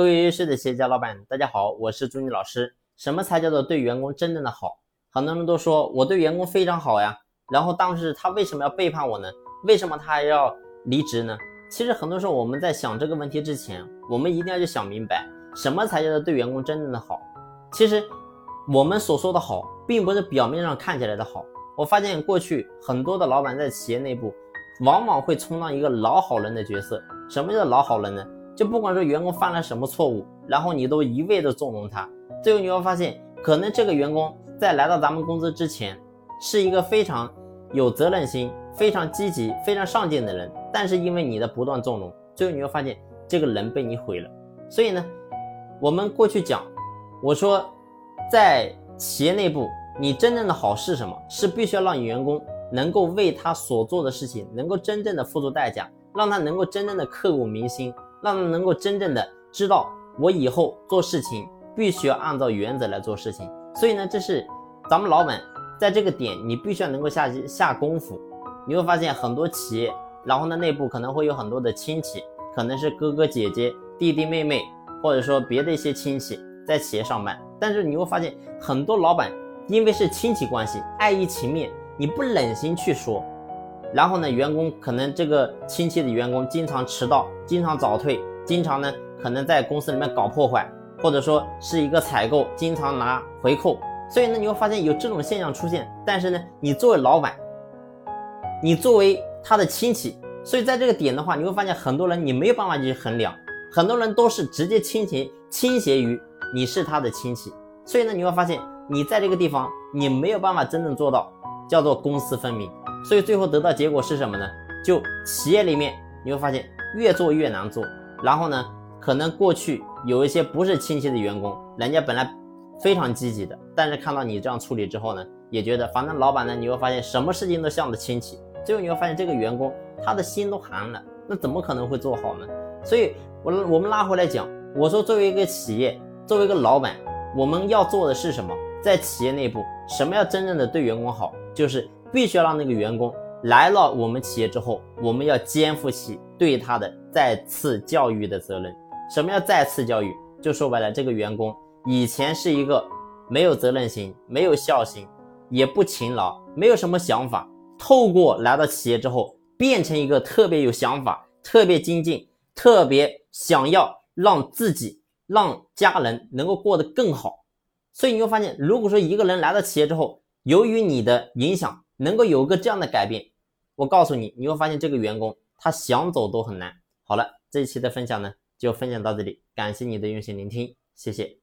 各位优秀的企业家老板，大家好，我是朱妮老师。什么才叫做对员工真正的好？很多人都说我对员工非常好呀，然后当时他为什么要背叛我呢？为什么他还要离职呢？其实很多时候我们在想这个问题之前，我们一定要去想明白，什么才叫做对员工真正的好。其实我们所说的好，并不是表面上看起来的好。我发现过去很多的老板在企业内部，往往会充当一个老好人的角色。什么叫老好人呢？就不管说员工犯了什么错误，然后你都一味的纵容他，最后你会发现，可能这个员工在来到咱们公司之前，是一个非常有责任心、非常积极、非常上进的人，但是因为你的不断纵容，最后你会发现这个人被你毁了。所以呢，我们过去讲，我说，在企业内部，你真正的好是什么？是必须要让你员工能够为他所做的事情，能够真正的付出代价，让他能够真正的刻骨铭心。让他能够真正的知道，我以后做事情必须要按照原则来做事情。所以呢，这是咱们老板在这个点，你必须要能够下下功夫。你会发现很多企业，然后呢，内部可能会有很多的亲戚，可能是哥哥姐姐、弟弟妹妹，或者说别的一些亲戚在企业上班。但是你会发现很多老板因为是亲戚关系，碍于情面，你不忍心去说。然后呢，员工可能这个亲戚的员工经常迟到，经常早退，经常呢可能在公司里面搞破坏，或者说是一个采购经常拿回扣，所以呢你会发现有这种现象出现。但是呢，你作为老板，你作为他的亲戚，所以在这个点的话，你会发现很多人你没有办法去衡量，很多人都是直接倾斜倾斜于你是他的亲戚，所以呢你会发现你在这个地方你没有办法真正做到叫做公私分明。所以最后得到结果是什么呢？就企业里面你会发现越做越难做，然后呢，可能过去有一些不是亲戚的员工，人家本来非常积极的，但是看到你这样处理之后呢，也觉得反正老板呢，你会发现什么事情都向着亲戚，最后你会发现这个员工他的心都寒了，那怎么可能会做好呢？所以，我我们拉回来讲，我说作为一个企业，作为一个老板，我们要做的是什么？在企业内部，什么要真正的对员工好，就是。必须要让那个员工来了我们企业之后，我们要肩负起对他的再次教育的责任。什么叫再次教育？就说白了，这个员工以前是一个没有责任心、没有孝心、也不勤劳、没有什么想法。透过来到企业之后，变成一个特别有想法、特别精进、特别想要让自己、让家人能够过得更好。所以你会发现，如果说一个人来到企业之后，由于你的影响，能够有个这样的改变，我告诉你，你会发现这个员工他想走都很难。好了，这一期的分享呢就分享到这里，感谢你的用心聆听，谢谢。